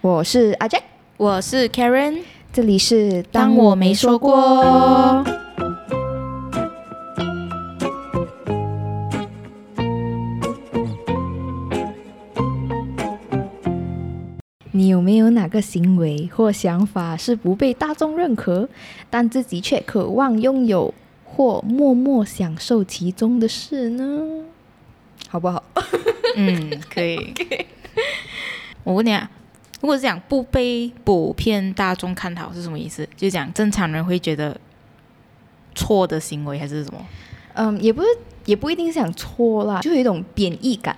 我是阿 Jack，我是 Karen，这里是当我没说过。你有没有哪个行为或想法是不被大众认可，但自己却渴望拥有或默默享受其中的事呢？好不好？嗯，可以。我问你啊，如果是讲不被普遍大众看好是什么意思？就讲正常人会觉得错的行为还是什么？嗯，也不是，也不一定是讲错啦，就有一种贬义感。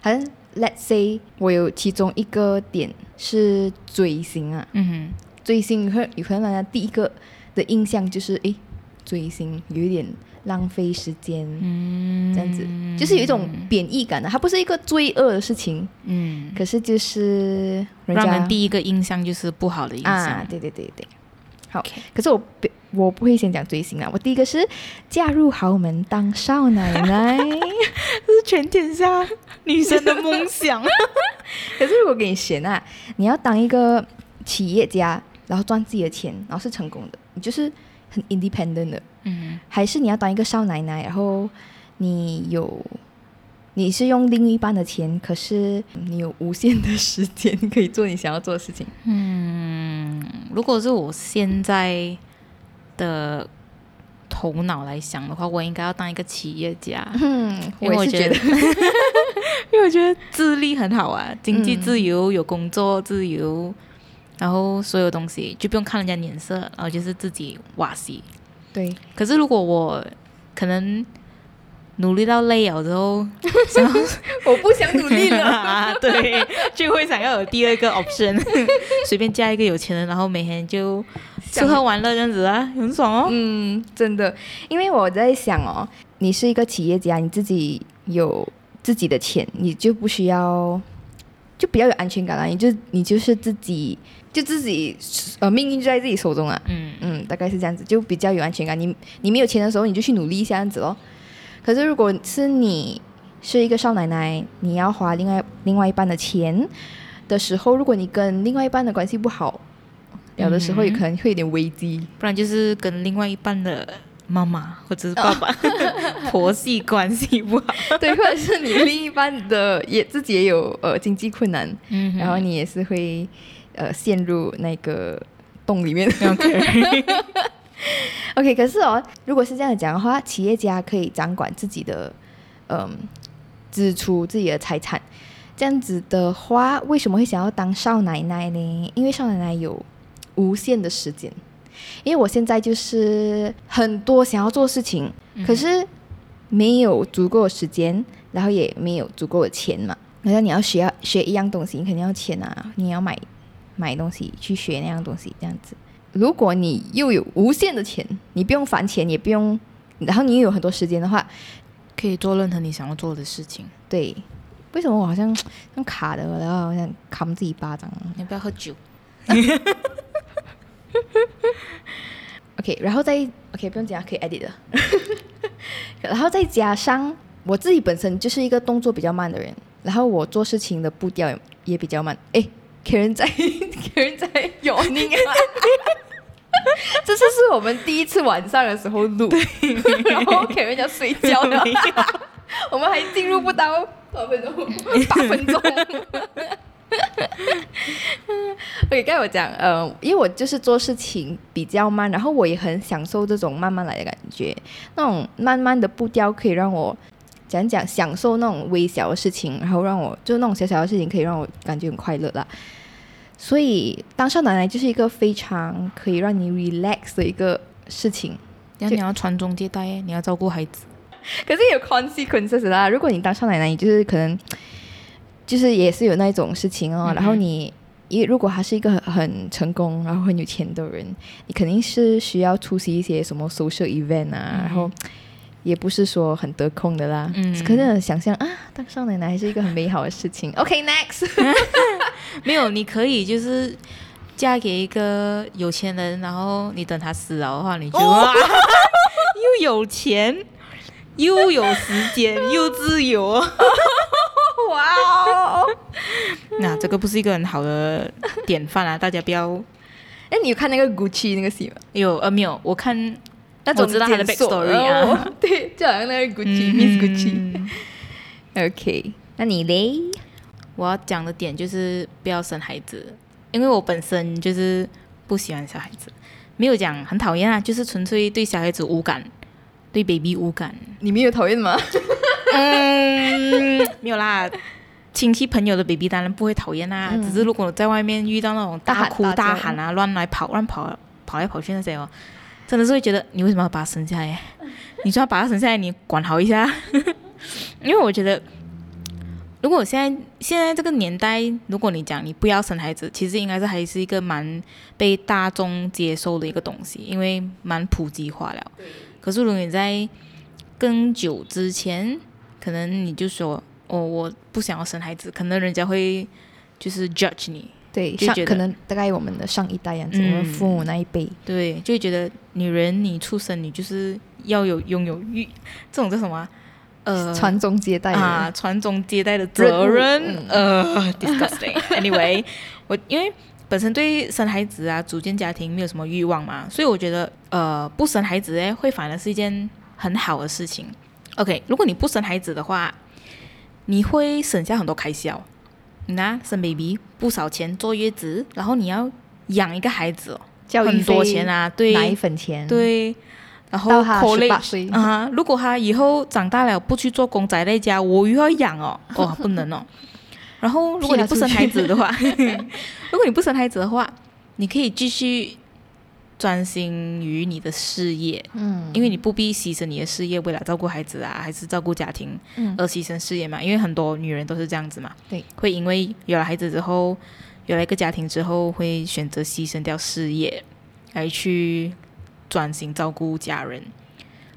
好像 Let's say 我有其中一个点是追星啊，嗯哼，追星有可能大家第一个的印象就是诶，追星有一点。浪费时间，嗯，这样子。就是有一种贬义感的，它不是一个罪恶的事情，嗯，可是就是人家让人第一个印象就是不好的印象，啊，对对对对，好，Okay. 可是我我不会先讲追星啊，我第一个是嫁入豪门当少奶奶，这是全天下女生的梦想，可是如果给你选啊，你要当一个企业家，然后赚自己的钱，然后是成功的，你就是很 independent 的。嗯，还是你要当一个少奶奶，然后你有，你是用另一半的钱，可是你有无限的时间可以做你想要做的事情。嗯，如果是我现在的头脑来想的话，我应该要当一个企业家。嗯，因为我觉得，我 因为我觉得自立很好啊，经济自由，嗯、有工作自由，然后所有东西就不用看人家脸色，然后就是自己哇西。对，可是如果我可能努力到累了之后，我不想努力了，对，就会想要有第二个 option，随便嫁一个有钱人，然后每天就吃喝玩乐这样子啊，很爽哦。嗯，真的，因为我在想哦，你是一个企业家，你自己有自己的钱，你就不需要，就比较有安全感了，你就你就是自己。就自己呃命运就在自己手中啊，嗯嗯，大概是这样子，就比较有安全感。你你没有钱的时候，你就去努力一下这样子咯。可是如果是你是一个少奶奶，你要花另外另外一半的钱的时候，如果你跟另外一半的关系不好，有的时候也可能会有点危机。不然就是跟另外一半的妈妈或者是爸爸、哦、婆媳关系不好，对，或者是你另一半的也自己也有呃经济困难，嗯，然后你也是会。呃，陷入那个洞里面。OK，OK，可是哦，如果是这样讲的话，企业家可以掌管自己的嗯、呃、支出、自己的财产。这样子的话，为什么会想要当少奶奶呢？因为少奶奶有无限的时间。因为我现在就是很多想要做事情，嗯、可是没有足够的时间，然后也没有足够的钱嘛。好像你要学要学一样东西，你肯定要钱啊，你要买。买东西去学那样东西，这样子。如果你又有无限的钱，你不用还钱，也不用，然后你又有很多时间的话，可以做任何你想要做的事情。对，为什么我好像像卡的，然后好像扛自己巴掌？你要不要喝酒？OK，然后再 OK，不用讲，可以 edit 的。然后再加上我自己本身就是一个动作比较慢的人，然后我做事情的步调也比较慢。诶。Karen 在，Karen 在有你啊！这次是我们第一次晚上的时候录，然后 Karen 要睡觉了，我们还进入不到多少分钟，八分钟。OK，刚才我讲，呃，因为我就是做事情比较慢，然后我也很享受这种慢慢来的感觉，那种慢慢的步调可以让我讲讲享受那种微小的事情，然后让我就那种小小的事情可以让我感觉很快乐啦。所以当少奶奶就是一个非常可以让你 relax 的一个事情。然后你要传宗接代，你要照顾孩子，可是有 consequences 啦。如果你当少奶奶，你就是可能就是也是有那种事情哦。然后你，一如果他是一个很，很成功，然后很有钱的人，你肯定是需要出席一些什么 social event 啊，然后。也不是说很得空的啦，嗯，可是想象啊，当少奶奶还是一个很美好的事情。OK，next，没有，你可以就是嫁给一个有钱人，然后你等他死了的话，你就、哦、又有钱，又有时间，又自由。哇哦！那这个不是一个很好的典范啊！大家不要。哎，你有看那个 Gucci 那个戏吗？有呃没有？我看，那我知道他的 backstory 啊、哦。对，就好像那个 Gucci，Miss、嗯、Gucci。OK，那你嘞？我要讲的点就是不要生孩子，因为我本身就是不喜欢小孩子，没有讲很讨厌啊，就是纯粹对小孩子无感，对 baby 无感。你没有讨厌吗？嗯，没有啦。亲戚朋友的 baby 当然不会讨厌啦，嗯、只是如果在外面遇到那种大哭大喊啊、乱来跑、乱跑、跑来跑去那些哦，真的是会觉得你为什么要把他生下来？你说要把他生下来，你管好一下。因为我觉得，如果我现在现在这个年代，如果你讲你不要生孩子，其实应该是还是一个蛮被大众接受的一个东西，因为蛮普及化了。可是如果你在更久之前，可能你就说。哦，我不想要生孩子，可能人家会就是 judge 你，对，就觉得可能大概我们的上一代样子，嗯、我们父母那一辈，对，就会觉得女人你出生你就是要有拥有欲，这种叫什么？呃，传宗接代啊，传宗接代的责任，嗯、呃，disgusting。Anyway，我因为本身对生孩子啊，组建家庭没有什么欲望嘛，所以我觉得呃，不生孩子诶，会反而是一件很好的事情。OK，如果你不生孩子的话。你会省下很多开销，那生 baby 不少钱，坐月子，然后你要养一个孩子，教育很多钱啊，对，奶粉钱，对，然后他十八岁啊，如果他以后长大了不去做工宅在家，我又要养哦，哦不能哦。然后如果你不生孩子的话，如果你不生孩子的话，你可以继续。专心于你的事业，嗯，因为你不必牺牲你的事业，为了照顾孩子啊，还是照顾家庭，嗯，而牺牲事业嘛。因为很多女人都是这样子嘛，对，会因为有了孩子之后，有了一个家庭之后，会选择牺牲掉事业，来去专心照顾家人。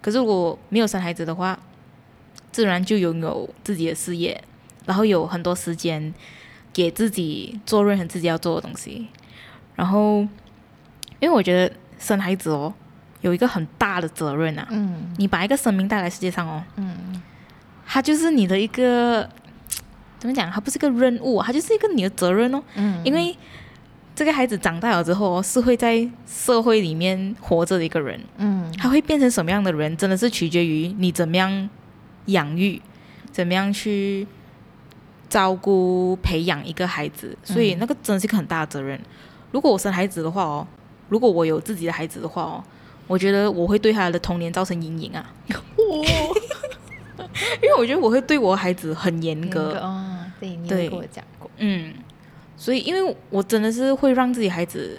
可是如果没有生孩子的话，自然就拥有自己的事业，然后有很多时间给自己做任何自己要做的东西，然后。因为我觉得生孩子哦，有一个很大的责任啊。嗯。你把一个生命带来世界上哦。嗯。他就是你的一个，怎么讲？他不是个任务，他就是一个你的责任哦。嗯。因为这个孩子长大了之后哦，是会在社会里面活着的一个人。嗯。他会变成什么样的人，真的是取决于你怎么样养育，怎么样去照顾、培养一个孩子。所以那个真的是一个很大的责任。如果我生孩子的话哦。如果我有自己的孩子的话哦，我觉得我会对他的童年造成阴影啊。因为我觉得我会对我孩子很严格。哦，对，你有跟我讲过。嗯，所以因为我真的是会让自己孩子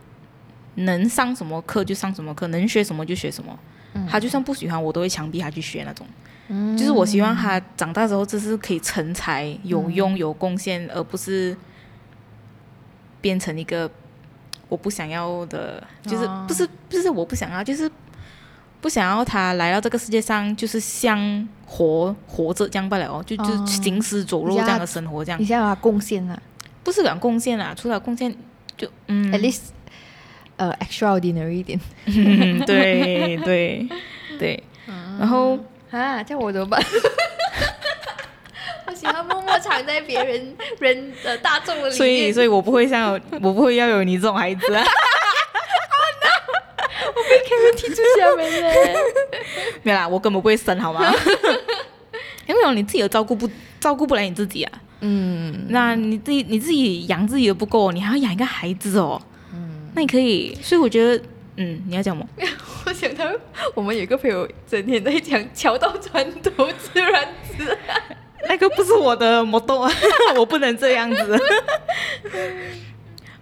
能上什么课就上什么课，能学什么就学什么。嗯。他就算不喜欢，我都会强逼他去学那种。嗯。就是我希望他长大之后，这是可以成才、有用、有贡献，而不是变成一个。我不想要的，就是不是不是我不想要，就是不想要他来到这个世界上，就是像活活着这样罢了哦，就就行尸走肉这样的生活这样。你想要他贡献啊？不是讲贡献啊，除了贡献就嗯，at least 呃、uh, extraordinary 一点。对对对，然后啊，这样我怎么办？我喜欢默默藏在别人人的大众的里面，所以，所以我不会像我不会要有你这种孩子啊！我被 Karen 踢出家门了。没有啦，我根本不会生，好吗？因为你自己都照顾不照顾不来你自己啊。嗯，那你自己你自己养自己都不够，你还要养一个孩子哦。嗯，那你可以，所以我觉得，嗯，你要讲吗？我想到我们有一个朋友整天在讲“桥到船头自然直”。那个不是我的摩托啊，我不能这样子。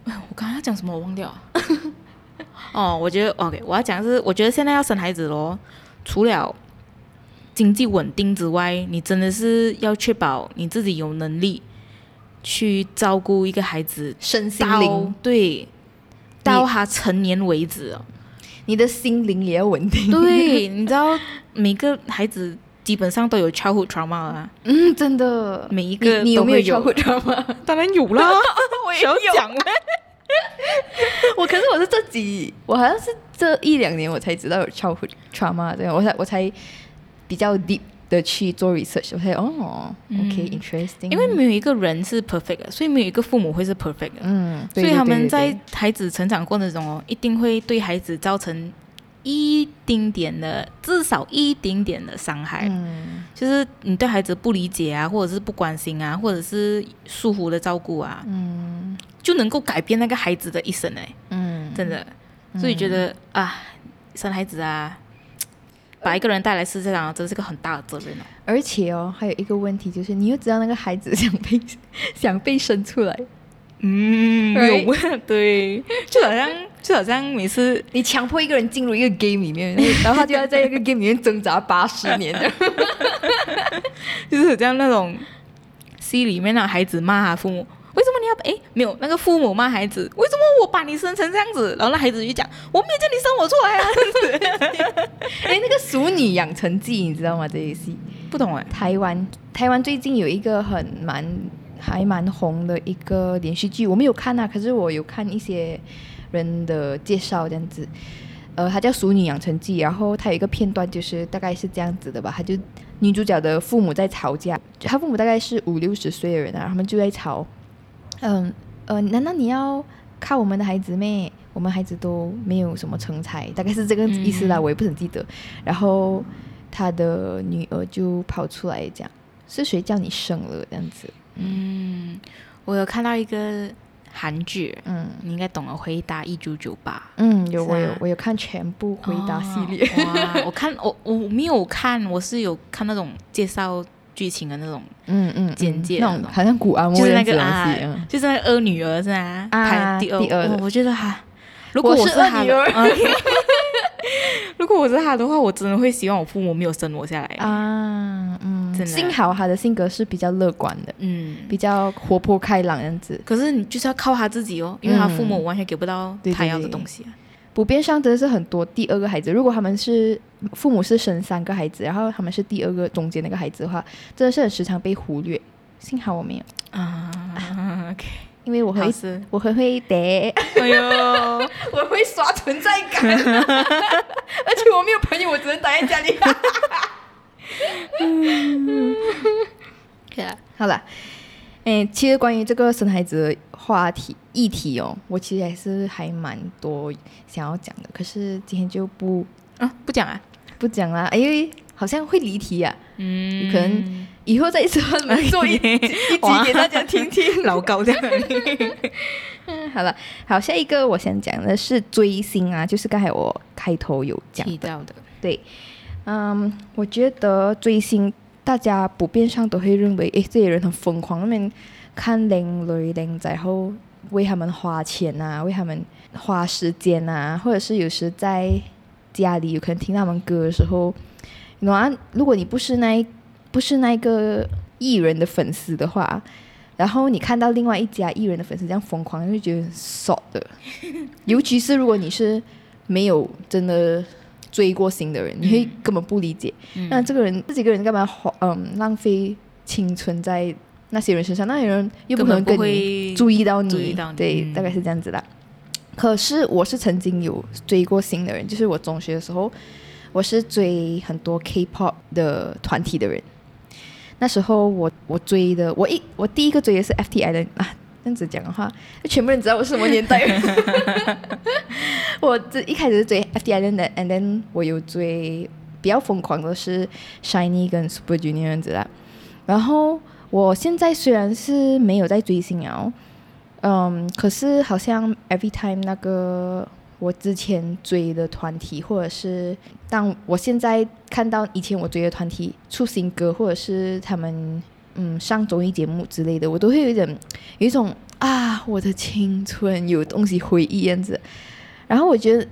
我刚刚要讲什么？我忘掉。哦，我觉得 OK，我要讲的是，我觉得现在要生孩子咯，除了经济稳定之外，你真的是要确保你自己有能力去照顾一个孩子身心灵，对，到他成年为止哦。你的心灵也要稳定。对，你知道每个孩子。基本上都有 childhood trauma 啊，嗯，真的，每一个你有没有 childhood trauma？当然有啦，我也有。讲 我可是我是这几，我好像是这一两年我才知道有 childhood trauma 这样，我才我才比较 deep 的去做 research，我才哦、嗯、，OK，interesting，、因为没有一个人是 perfect 的，所以没有一个父母会是 perfect 的，嗯，所以他们在孩子成长过程中哦，一定会对孩子造成一丁点的，至少一丁点的伤害，嗯，就是你对孩子不理解啊，或者是不关心啊，或者是疏忽的照顾啊，嗯，就能够改变那个孩子的一生哎，嗯，真的，所以觉得、嗯、啊，生孩子啊。把一个人带来世界上，真是个很大的责任哦。而且哦，还有一个问题就是，你又知道那个孩子 想被想被生出来，嗯，没有问，对，就好像就好像每次你强迫一个人进入一个 game 里面，然后他就要在一个 game 里面挣扎八十年，就是这样那种戏里面那孩子骂他父母。为什么你要哎没有那个父母骂孩子？为什么我把你生成这样子？然后那孩子就讲我没有叫你生我出来啊！哎，那个《熟女养成记》你知道吗？这一戏不懂哎。台湾台湾最近有一个很蛮还蛮红的一个连续剧，我没有看啊，可是我有看一些人的介绍这样子。呃，它叫《熟女养成记》，然后它有一个片段就是大概是这样子的吧，他就女主角的父母在吵架，她父母大概是 五六十岁的人啊，他们就在吵。嗯呃，难道你要靠我们的孩子咩？我们孩子都没有什么成才，大概是这个意思啦，嗯、我也不很记得。然后她的女儿就跑出来讲：“是谁叫你生了？”这样子。嗯，我有看到一个韩剧，嗯，你应该懂了，《回答一九九八》。嗯，有我有我有看全部回答系列。哦、哇，我看我我没有看，我是有看那种介绍。剧情的那种，嗯嗯，简介那种好像古安，就是那个啊，就是那个二女儿是吧？啊，第二，第二，我觉得哈，如果我是二女儿，如果我是他的话，我真的会希望我父母没有生我下来啊，嗯。幸好他的性格是比较乐观的，嗯，比较活泼开朗样子。可是你就是要靠他自己哦，因为他父母完全给不到他要的东西。普遍上真的是很多第二个孩子，如果他们是父母是生三个孩子，然后他们是第二个中间那个孩子的话，真的是很时常被忽略。幸好我没有啊，啊，OK，因为我会我很会得，哎呦，我会刷存在感，而且我没有朋友，我只能待在家里。嗯，对啊，好了。哎，其实关于这个生孩子的话题议题哦，我其实还是还蛮多想要讲的，可是今天就不啊不讲啊不讲啦，因为好像会离题啊，嗯，可能以后再做做一 一集给大家听听老高这样。嗯，好了，好，下一个我想讲的是追星啊，就是刚才我开头有讲提到的，对，嗯，我觉得追星。大家普遍上都会认为，诶，这些人很疯狂，他们看靓女靓仔后为他们花钱啊，为他们花时间啊，或者是有时在家里有可能听他们歌的时候，那如果你不是那不是那个艺人的粉丝的话，然后你看到另外一家艺人的粉丝这样疯狂，就会觉得爽的，尤其是如果你是没有真的。追过星的人，你会根本不理解。嗯、那这个人，这几个人干嘛花嗯浪费青春在那些人身上？那些人又不可能跟你注意到你，对，嗯、大概是这样子的。可是我是曾经有追过星的人，就是我中学的时候，我是追很多 K-pop 的团体的人。那时候我我追的，我一我第一个追的是 FT-island 啊。这样子讲的话，全部人知道我是什么年代。我这一开始是追 FT-island 的，and then 我有追比较疯狂的是 SHINee 跟 Super Junior 这样子啦。然后我现在虽然是没有在追星啊，嗯，可是好像 every time 那个我之前追的团体，或者是当我现在看到以前我追的团体出新歌，或者是他们。嗯，上综艺节目之类的，我都会有一点，有一种啊，我的青春有东西回忆这样子。然后我觉得，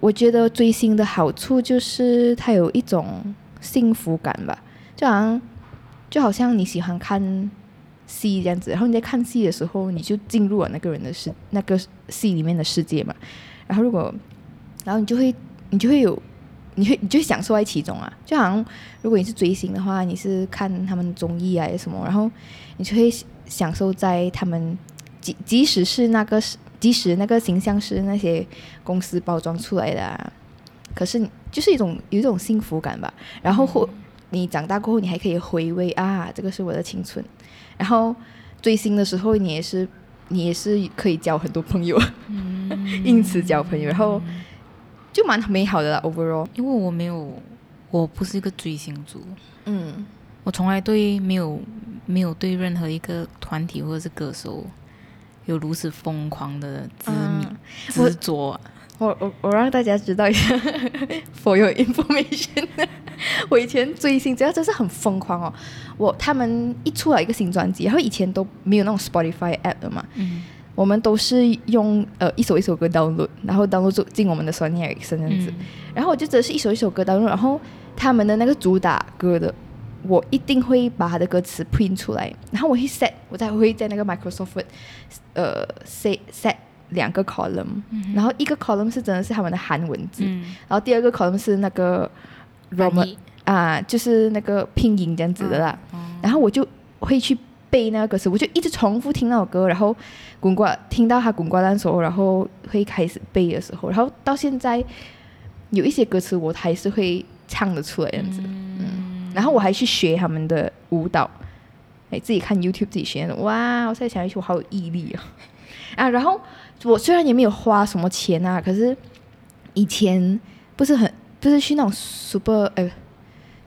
我觉得追星的好处就是它有一种幸福感吧，就好像就好像你喜欢看戏这样子，然后你在看戏的时候，你就进入了那个人的世那个戏里面的世界嘛。然后如果，然后你就会你就会有。你会你就享受在其中啊，就好像如果你是追星的话，你是看他们综艺啊什么，然后你就会享受在他们即即使是那个即使那个形象是那些公司包装出来的啊，可是就是一种有一种幸福感吧。然后或你长大过后，你还可以回味啊，这个是我的青春。然后追星的时候，你也是你也是可以交很多朋友，嗯、因此交朋友，然后就蛮美好的啦。Overall，因为我没有，我不是一个追星族，嗯，我从来对没有没有对任何一个团体或者是歌手有如此疯狂的执迷、嗯、执着。我我我让大家知道一下，for your information。我以前追星，只要真是很疯狂哦。我他们一出来一个新专辑，然后以前都没有那种 Spotify app 的嘛，嗯、我们都是用呃一首一首歌 download，然后 download 进我们的 Sony Ericsson 这样子。嗯、然后我就只是一首一首歌 download，然后他们的那个主打歌的，我一定会把他的歌词 print 出来，然后我会 set，我再会在那个 Microsoft 呃 set set。两个 column，、嗯、然后一个 column 是真的是他们的韩文字，嗯、然后第二个 column 是那个 Roman 啊，就是那个拼音这样子的啦。然后我就会去背那个歌词，我就一直重复听那首歌，然后滚瓜听到他滚瓜烂熟，然后会开始背的时候，然后到现在有一些歌词我还是会唱得出来这样子。嗯，嗯，然后我还去学他们的舞蹈，哎，自己看 YouTube 自己学的。哇，我现在想一起，我好有毅力啊！啊，然后。我虽然也没有花什么钱啊，可是以前不是很不是去那种 super 哎，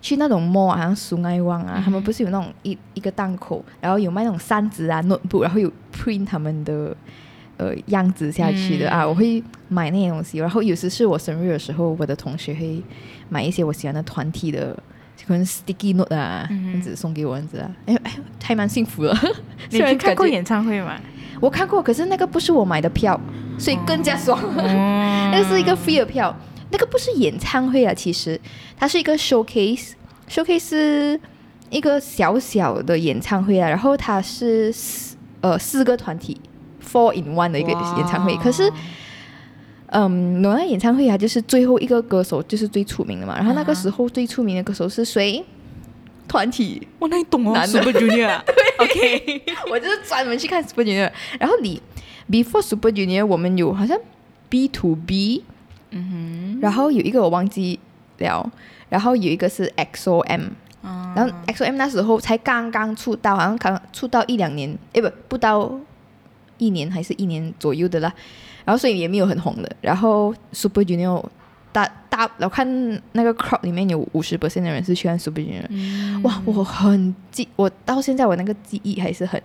去那种 mall 好像苏爱旺啊，嗯、他们不是有那种一一个档口，然后有卖那种扇子啊 notebook，然后有 print 他们的呃样子下去的、嗯、啊，我会买那些东西。然后有时是我生日的时候，我的同学会买一些我喜欢的团体的，可能 sticky note 啊，这样子送给我这样子啊，哎哎，还蛮幸福的。你去看过演唱会吗？我看过，可是那个不是我买的票，所以更加爽。嗯、那个是一个 free 的票，那个不是演唱会啊，其实它是一个 showcase，showcase 是一个小小的演唱会啊。然后它是四呃四个团体 four in one 的一个演唱会。可是，嗯，那演唱会啊，就是最后一个歌手就是最出名的嘛。然后那个时候最出名的歌手是谁？团体，我那你懂哦，Super Junior，OK，我就是专门去看 Super Junior。然后你 Before Super Junior，我们有好像 B to B，嗯哼，然后有一个我忘记了，然后有一个是 XOM，、嗯、然后 XOM 那时候才刚刚出道，好像刚出道一两年，诶不不到一年还是一年左右的啦，然后所以也没有很红的。然后 Super Junior。大大，我看那个 crowd 里面有五十 percent 的人是喜欢 Super Junior，嗯、哇，我很记，我到现在我那个记忆还是很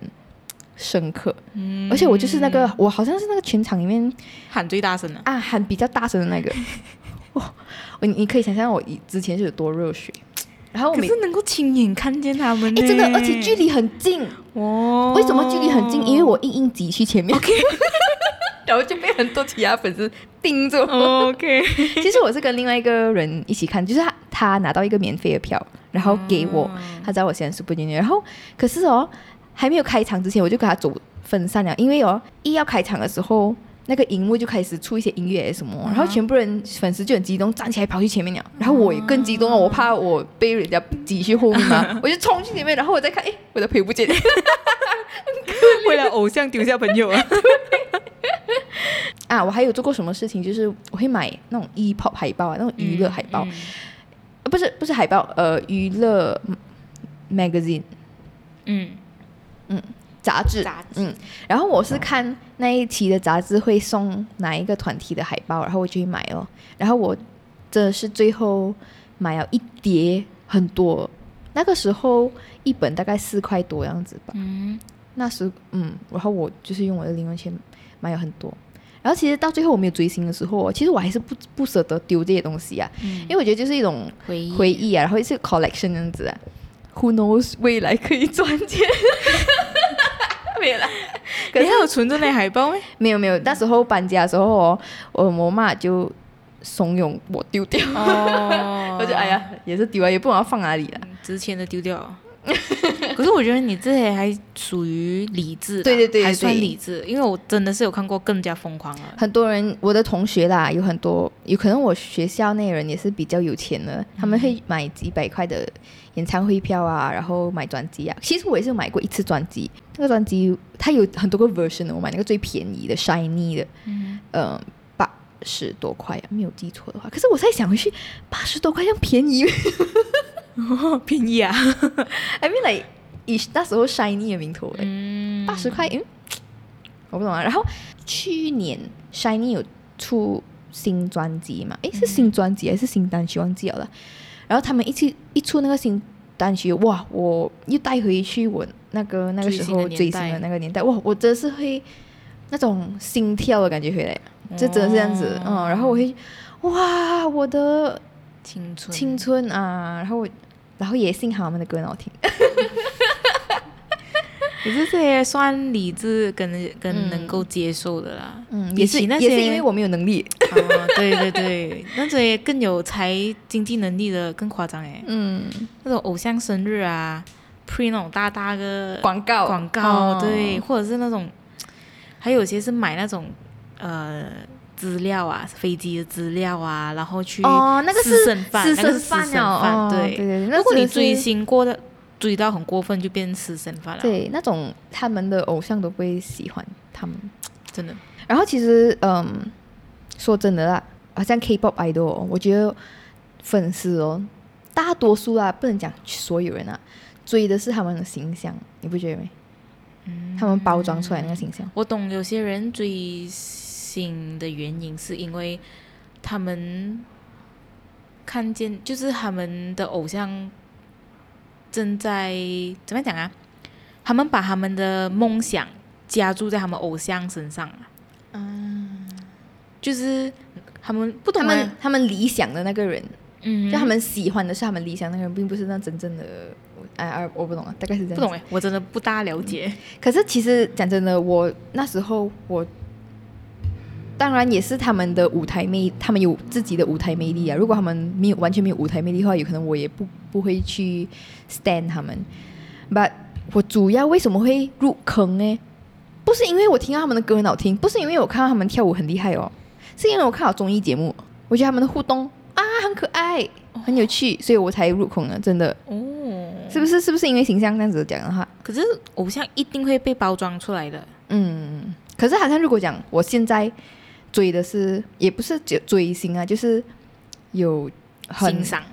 深刻，嗯、而且我就是那个，我好像是那个全场里面喊最大声的啊，喊比较大声的那个，哇，我你可以想象我之前是有多热血，然后我可是能够亲眼看见他们，哎，真的，而且距离很近，哦，为什么距离很近？因为我硬硬挤去前面。Okay 然后就被很多其他粉丝盯着。Oh, OK，其实我是跟另外一个人一起看，就是他他拿到一个免费的票，然后给我，oh. 他知道我现在是不进去。然后可是哦，还没有开场之前，我就跟他走分散了，因为哦，一要开场的时候，那个荧幕就开始出一些音乐什么，然后全部人粉丝就很激动，站起来跑去前面了。然后我也更激动了，我怕我被人家挤去后面嘛，我就冲去前面，然后我再看，哎，我的朋友不见了，为了偶像丢下朋友啊。啊，我还有做过什么事情？就是我会买那种 E-pop 海报啊，那种娱乐海报，嗯嗯、不是不是海报，呃，娱乐 magazine，嗯嗯，杂志，杂志嗯。然后我是看那一期的杂志会送哪一个团体的海报，然后我就去买哦。然后我这是最后买了一叠，很多，那个时候一本大概四块多样子吧。嗯，那时嗯，然后我就是用我的零用钱。买了很多，然后其实到最后我没有追星的时候，其实我还是不不舍得丢这些东西啊，嗯、因为我觉得就是一种回忆回忆啊，然后是 collection 这样子啊，Who knows 未来可以赚钱，没有啦，可是还有存着那海报没？没有没有，那时候搬家的时候哦，我我妈就怂恿我丢掉，哦、我就哎呀也是丢啊，也不知道放哪里了，值钱的丢掉。可是我觉得你这些还属于理智，对对对，还算理智。因为我真的是有看过更加疯狂的。很多人，我的同学啦，有很多，有可能我学校那人也是比较有钱的，他们会买几百块的演唱会票啊，然后买专辑啊。其实我也是买过一次专辑，那个专辑它有很多个 version 的，我买那个最便宜的 shiny 的，嗯，呃，八十多块啊，没有记错的话。可是我再想回去，八十多块像便宜。便宜啊！I mean like 以那时候 Shiny 的名头，嗯，八十块，嗯，我不懂啊。然后去年 Shiny 有出新专辑嘛？诶，是新专辑还是新单曲？忘记了。然后他们一起一出那个新单曲，哇！我又带回去我那个那个时候追星的那个年代，哇！我真的是会那种心跳的感觉回来，就真的是这样子，嗯。然后我会，哇！我的青春青春啊！然后我，然后也幸好他们的歌很好听。也是这些算理智跟跟能够接受的啦，嗯，也是也是因为我没有能力，哦，对对对，那些更有才经济能力的更夸张哎，嗯，那种偶像生日啊，print 那种大大的广告。广告，对，或者是那种，还有些是买那种呃资料啊，飞机的资料啊，然后去哦，那个是私生饭，那个是私生饭，对对对，如果你追星过的。追到很过分就变成私生饭了。对，那种他们的偶像都不会喜欢他们，真的。然后其实，嗯，说真的啦，好像 K-pop idol，我觉得粉丝哦，大多数啊，不能讲所有人啊，追的是他们的形象，你不觉得吗？嗯，他们包装出来那个形象。我懂有些人追星的原因是因为他们看见，就是他们的偶像。正在怎么讲啊？他们把他们的梦想加注在他们偶像身上啊。嗯，就是他们不懂他们他们理想的那个人，嗯，就他们喜欢的是他们理想的那个人，并不是那真正的。哎哎，我不懂啊，大概是这样。不懂哎，我真的不大了解。嗯，可是其实讲真的，我那时候我。当然也是他们的舞台魅，他们有自己的舞台魅力啊。如果他们没有完全没有舞台魅力的话，有可能我也不不会去 stand 他们。But 我主要为什么会入坑呢？不是因为我听到他们的歌很好听，不是因为我看到他们跳舞很厉害哦，是因为我看到综艺节目，我觉得他们的互动啊很可爱，很有趣，所以我才入坑的。真的哦，是不是？是不是因为形象这样子讲的话？可是偶像一定会被包装出来的。嗯，可是好像如果讲我现在。追的是也不是追追星啊，就是有很欣赏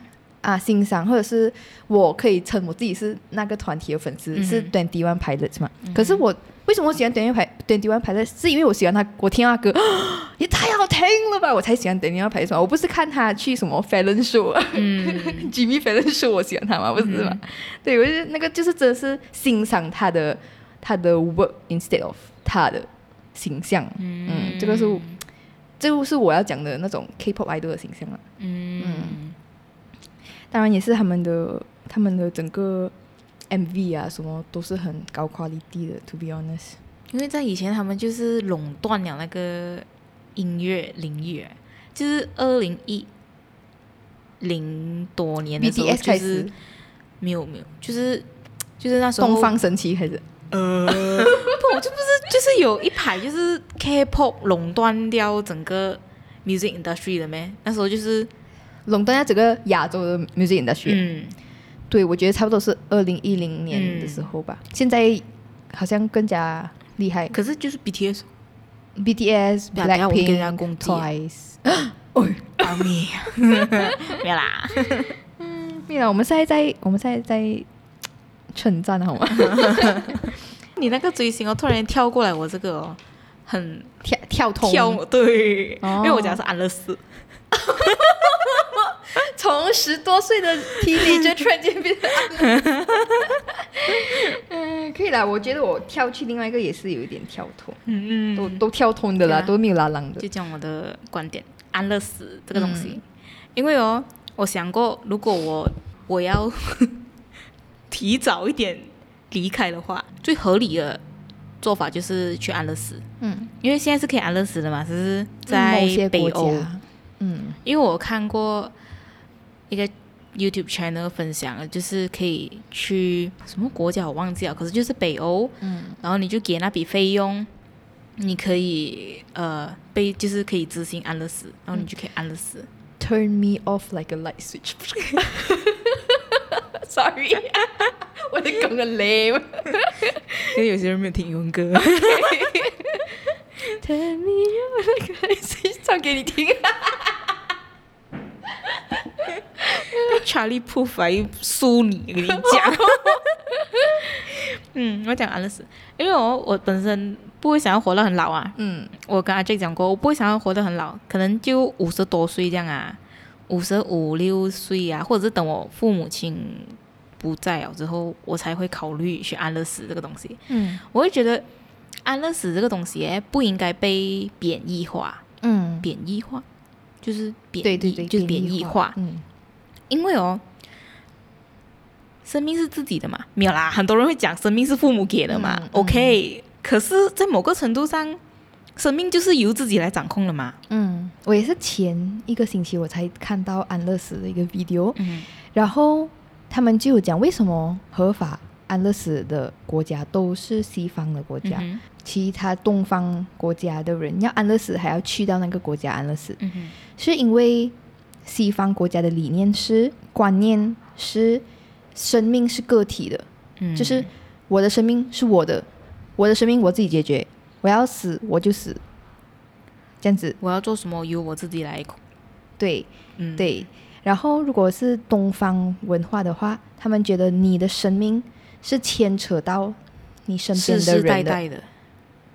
啊，欣赏，或者是我可以称我自己是那个团体的粉丝，嗯、是 Twenty One Pilots 嘛。嗯、可是我为什么我喜欢 Twenty One Twenty One Pilots？是因为我喜欢他，我听他歌 也太好听了吧，我才喜欢 Twenty One Pilots。我不是看他去什么 Fallon Show，嗯，Jimmy Fallon Show，我喜欢他嘛，不是嘛？嗯、对，我就那个就是真的是欣赏他的他的 work instead of 他的形象，嗯，嗯，这个是。这就是我要讲的那种 K-pop idol 的形象了。嗯，嗯，当然也是他们的他们的整个 MV 啊，什么都是很高 quality 的。To be honest，因为在以前他们就是垄断了那个音乐领域，就是二零一零多年的时候，就是没有没有，就是就是那时候东方神起还是。呃，不，我就不是，就是有一排就是 K-pop 垄断掉整个 music industry 的咩？那时候就是垄断掉整个亚洲的 music industry。嗯，对，我觉得差不多是二零一零年的时候吧。嗯、现在好像更加厉害。可是就是 BTS，BTS Blackpink Twice，哦，Army，没有啦。嗯，没有，我们现在在，我们现在在。称赞好吗？你那个追星哦，突然跳过来，我这个哦，很跳跳通。跳对，哦、因为我讲的是安乐死，从十多岁的 teenager 突然间变成安乐死，嗯，可以啦，我觉得我跳去另外一个也是有一点跳脱，嗯嗯，都都跳通的啦，啊、都没有拉郎的。就讲我的观点，安乐死这个东西，嗯、因为哦，我想过，如果我我要。提早一点离开的话，最合理的做法就是去安乐死。嗯，因为现在是可以安乐死的嘛，只是在北欧。嗯，因为我看过一个 YouTube channel 分享，就是可以去什么国家我忘记了，可是就是北欧。嗯，然后你就给那笔费用，你可以呃被就是可以执行安乐死，然后你就可以安乐死。Turn me off like a light switch。Sorry，我的梗很雷，因为有些人没有听英文歌。Turn me off like a light switch，唱给你听。Charlie Puth 来输你，我跟你讲。嗯，我讲安乐死，因为我我本身不会想要活得很老啊。嗯，我跟阿 Jack 讲过，我不会想要活得很老，可能就五十多岁这样啊，五十五六岁啊，或者是等我父母亲不在了之后，我才会考虑去安乐死这个东西。嗯，我会觉得安乐死这个东西不应该被贬义化。嗯，贬义化就是贬义，对对对，就是贬义化。嗯，因为哦。生命是自己的嘛？没有啦，很多人会讲生命是父母给的嘛。嗯、OK，、嗯、可是，在某个程度上，生命就是由自己来掌控的嘛。嗯，我也是前一个星期我才看到安乐死的一个 video，、嗯、然后他们就有讲为什么合法安乐死的国家都是西方的国家，嗯、其他东方国家的人要安乐死还要去到那个国家安乐死，嗯、是因为西方国家的理念是观念是。生命是个体的，嗯，就是我的生命是我的，我的生命我自己解决，我要死我就死，这样子。我要做什么由我自己来。对，嗯，对。然后如果是东方文化的话，他们觉得你的生命是牵扯到你身边的人的。世世代代的。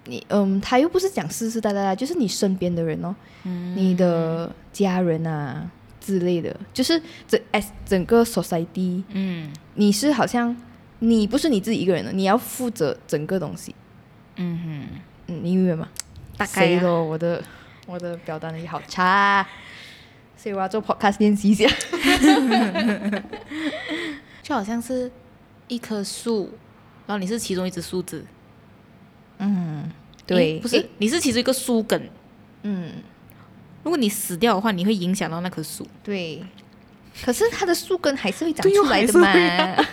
你嗯，他又不是讲世世代代，就是你身边的人哦，嗯，你的家人啊。之类的，就是整整个 society，嗯，你是好像你不是你自己一个人的，你要负责整个东西，嗯哼，嗯，你明白吗？大概咯、啊，我的我的表达能力好差，所以我要做 podcast 练习一下，就好像是一棵树，然后你是其中一只树枝，嗯，对，不是，你是其中一个树根，嗯。如果你死掉的话，你会影响到那棵树。对，可是它的树根还是会长出来的嘛。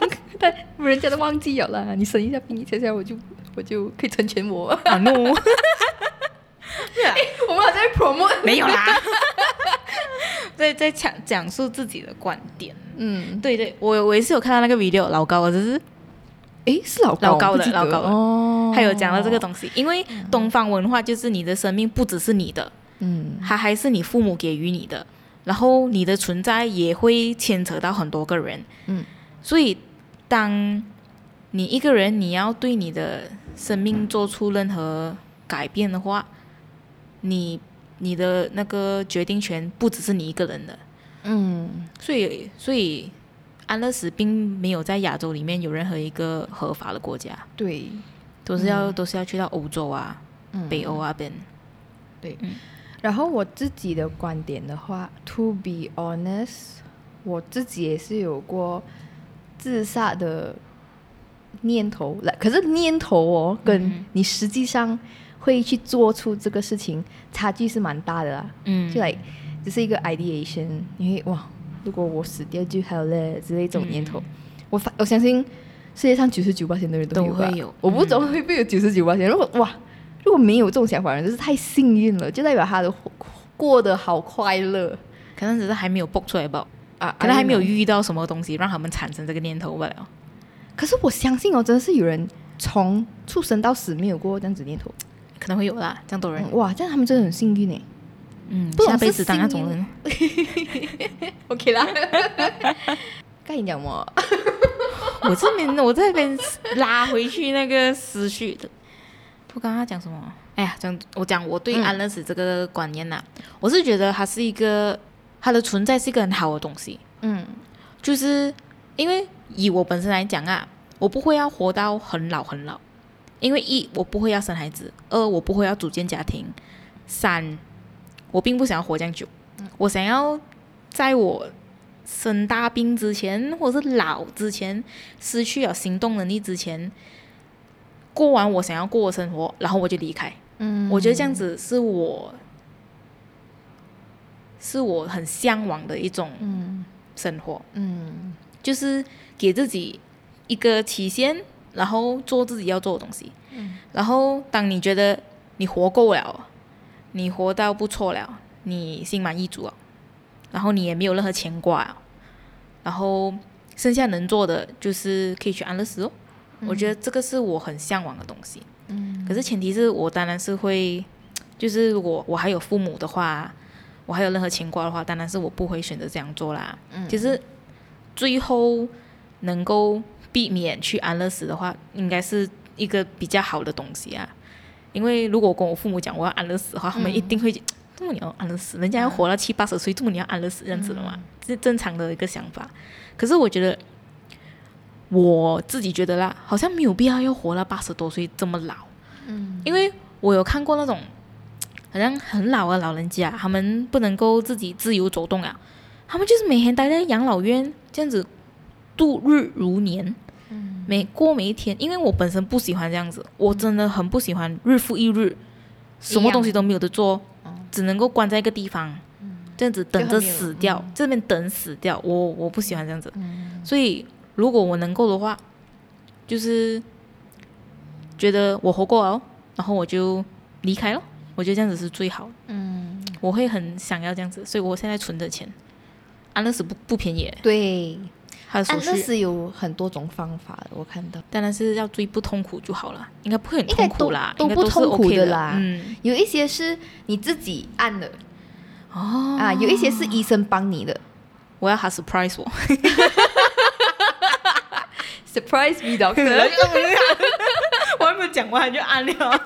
但人家都忘记了啦。你生一下病一下下，我就我就可以成全我。啊，no！我们好像在 promote 没有啦。在在讲讲述自己的观点。嗯，对对，我我也是有看到那个 video，老高，只是，诶，是老高老高的老高的哦。还有讲到这个东西，因为东方文化就是你的生命不只是你的。嗯，它还是你父母给予你的，然后你的存在也会牵扯到很多个人。嗯，所以当你一个人你要对你的生命做出任何改变的话，你你的那个决定权不只是你一个人的。嗯，所以所以安乐死并没有在亚洲里面有任何一个合法的国家。对，都是要、嗯、都是要去到欧洲啊，嗯、北欧啊边。对。嗯然后我自己的观点的话，to be honest，我自己也是有过自杀的念头，来，可是念头哦，跟你实际上会去做出这个事情，差距是蛮大的啦。嗯，就来只是一个 ideation，因为哇，如果我死掉就好了之类这种念头，嗯、我发我相信世界上九十九八千的人都有，都会有，我不怎么会不会有九十九八千，如果哇。如果没有这种想法人，真是太幸运了，就代表他的过得好快乐。可能只是还没有蹦出来吧，啊，可能还没有遇到什么东西让他们产生这个念头吧。可是我相信哦，真的是有人从出生到死没有过这样子念头，可能会有啦，这样多人、嗯。哇，这样他们真的很幸运呢。嗯，下辈子当那种人。OK 啦。跟你讲么，我这边我这边拉回去那个思绪的。我刚刚讲什么？哎呀，讲我讲我对安乐死这个观念呐、啊，嗯、我是觉得它是一个，它的存在是一个很好的东西。嗯，就是因为以我本身来讲啊，我不会要活到很老很老，因为一我不会要生孩子，二我不会要组建家庭，三我并不想要活这样久，嗯、我想要在我生大病之前，或者是老之前，失去了行动能力之前。过完我想要过的生活，然后我就离开。嗯，我觉得这样子是我，是我很向往的一种生活。嗯，就是给自己一个期限，然后做自己要做的东西。嗯，然后当你觉得你活够了，你活到不错了，你心满意足了，然后你也没有任何牵挂，然后剩下能做的就是可以去安乐死哦。我觉得这个是我很向往的东西，嗯，可是前提是我当然是会，就是如果我还有父母的话，我还有任何牵挂的话，当然是我不会选择这样做啦。嗯，其实最后能够避免去安乐死的话，应该是一个比较好的东西啊。因为如果我跟我父母讲我要安乐死的话，他们一定会，这么你要安乐死？人家要活到七八十岁，这么你要安乐死这样子的嘛？这是正常的一个想法。可是我觉得，我自己觉得啦，好像没有必要要活到八十多岁这么老。嗯，因为我有看过那种，好像很老的老人家，他们不能够自己自由走动啊，他们就是每天待在养老院这样子度日如年。每过每一天，因为我本身不喜欢这样子，我真的很不喜欢日复一日，什么东西都没有的做，只能够关在一个地方，这样子等着死掉，这边等死掉，我我不喜欢这样子，所以如果我能够的话，就是觉得我活过了，然后我就离开了，我觉得这样子是最好，嗯，我会很想要这样子，所以我现在存的钱，安乐死不不便宜，对。安乐死有很多种方法，我看到，当然是要最不痛苦就好了，应该不会很痛苦啦，都，都不痛苦的啦。嗯，有一些是你自己按的，哦，啊，有一些是医生帮你的。我要他 surprise 我，surprise me doctor，我还没有讲完就按了。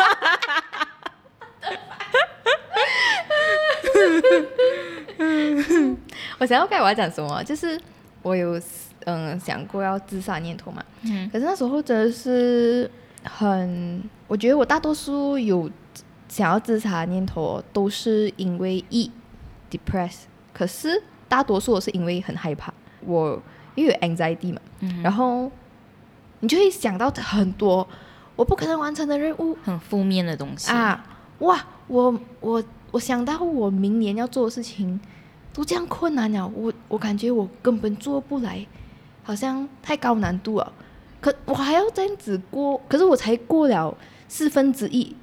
我想要该我要讲什么，就是我有。嗯，想过要自杀念头嘛？嗯，可是那时候真的是很，我觉得我大多数有想要自杀念头，都是因为一 depressed，可是大多数我是因为很害怕，我因为有 anxiety 嘛，嗯，然后你就会想到很多我不可能完成的任务，很负面的东西啊！哇，我我我想到我明年要做的事情都这样困难了，我我感觉我根本做不来。好像太高难度了，可我还要这样子过，可是我才过了四分之一。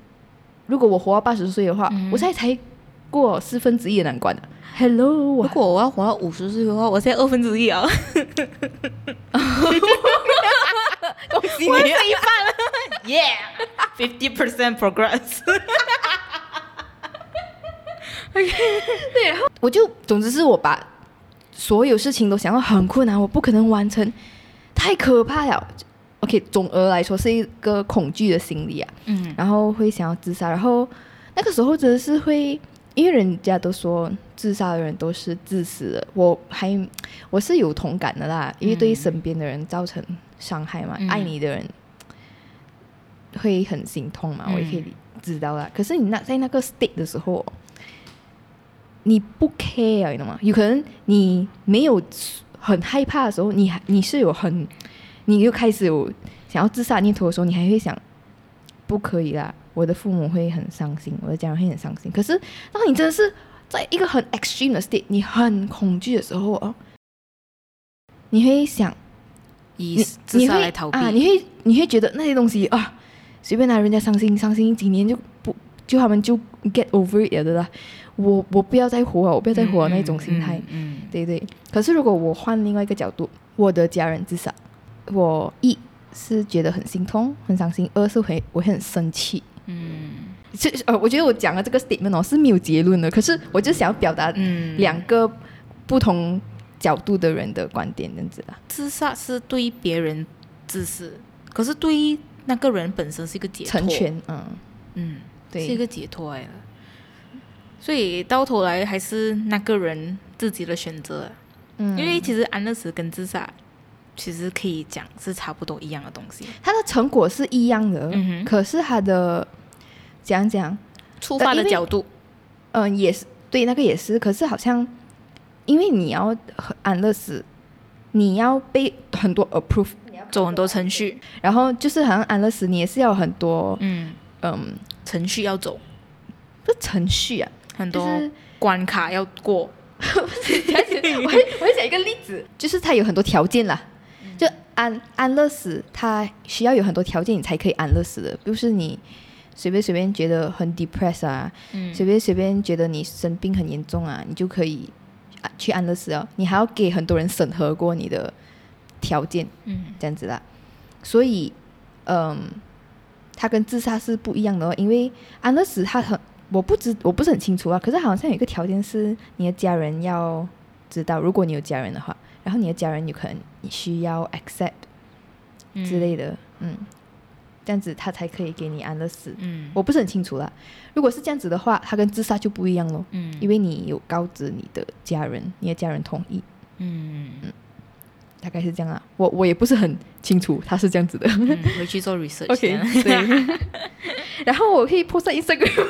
如果我活到八十岁的话，嗯、我现在才过四分之一的难关了。Hello，如果我要活到五十岁的话，我现在二分之一啊！恭喜你，我一半了，Yeah，fifty percent progress。对，然后我就，总之是我把。所有事情都想要很困难，我不可能完成，太可怕了。OK，总而来说是一个恐惧的心理啊。嗯。然后会想要自杀，然后那个时候真的是会，因为人家都说自杀的人都是自私的，我还我是有同感的啦，因为对于身边的人造成伤害嘛，嗯、爱你的人会很心痛嘛，我也可以知道啦。嗯、可是你那在那个 state 的时候。你不 care 你知道吗？有可能你没有很害怕的时候，你还你是有很，你又开始有想要自杀念头的时候，你还会想，不可以啦，我的父母会很伤心，我的家人会很伤心。可是当你真的是在一个很 extreme 的 state，你很恐惧的时候哦，你会想以自杀来逃避啊，你会你会觉得那些东西啊，随便拿人家伤心伤心几年就不就他们就 get over it 了啦。我我不要再活了，我不要再活了那种心态，嗯，嗯，对对。可是如果我换另外一个角度，我的家人自杀，我一是觉得很心痛、很伤心，二是会我会很生气，嗯。这呃，我觉得我讲的这个 statement 哦是没有结论的，可是我就想要表达两个不同角度的人的观点，这样子啦。自杀是对于别人自私，可是对于那个人本身是一个解脱，成全，嗯嗯，对，是一个解脱哎。所以到头来还是那个人自己的选择，嗯，因为其实安乐死跟自杀其实可以讲是差不多一样的东西，它的成果是一样的，嗯，可是它的讲讲出发的角度，嗯、呃，也是对，那个也是，可是好像因为你要安乐死，你要被很多 approve，走很多程序，然后就是好像安乐死，你也是要很多嗯。嗯。程序要走，这程序啊。很多关卡要过，我会我会讲一个例子，就是它有很多条件啦，就安安乐死，它需要有很多条件你才可以安乐死的，不是你随便随便觉得很 depressed 啊，嗯、随便随便觉得你生病很严重啊，你就可以去安乐死哦，你还要给很多人审核过你的条件，嗯，这样子啦，所以嗯，它跟自杀是不一样的哦，因为安乐死它很。我不知我不是很清楚啊，可是好像有一个条件是你的家人要知道，如果你有家人的话，然后你的家人有可能需要 accept 之类的，嗯，嗯，这样子他才可以给你安乐死。嗯，我不是很清楚啦。如果是这样子的话，他跟自杀就不一样咯。嗯，因为你有告知你的家人，你的家人同意。嗯嗯，大概是这样啊。我我也不是很清楚他是这样子的。嗯、回去做 research。OK，对。然后我可以 post 在 Instagram。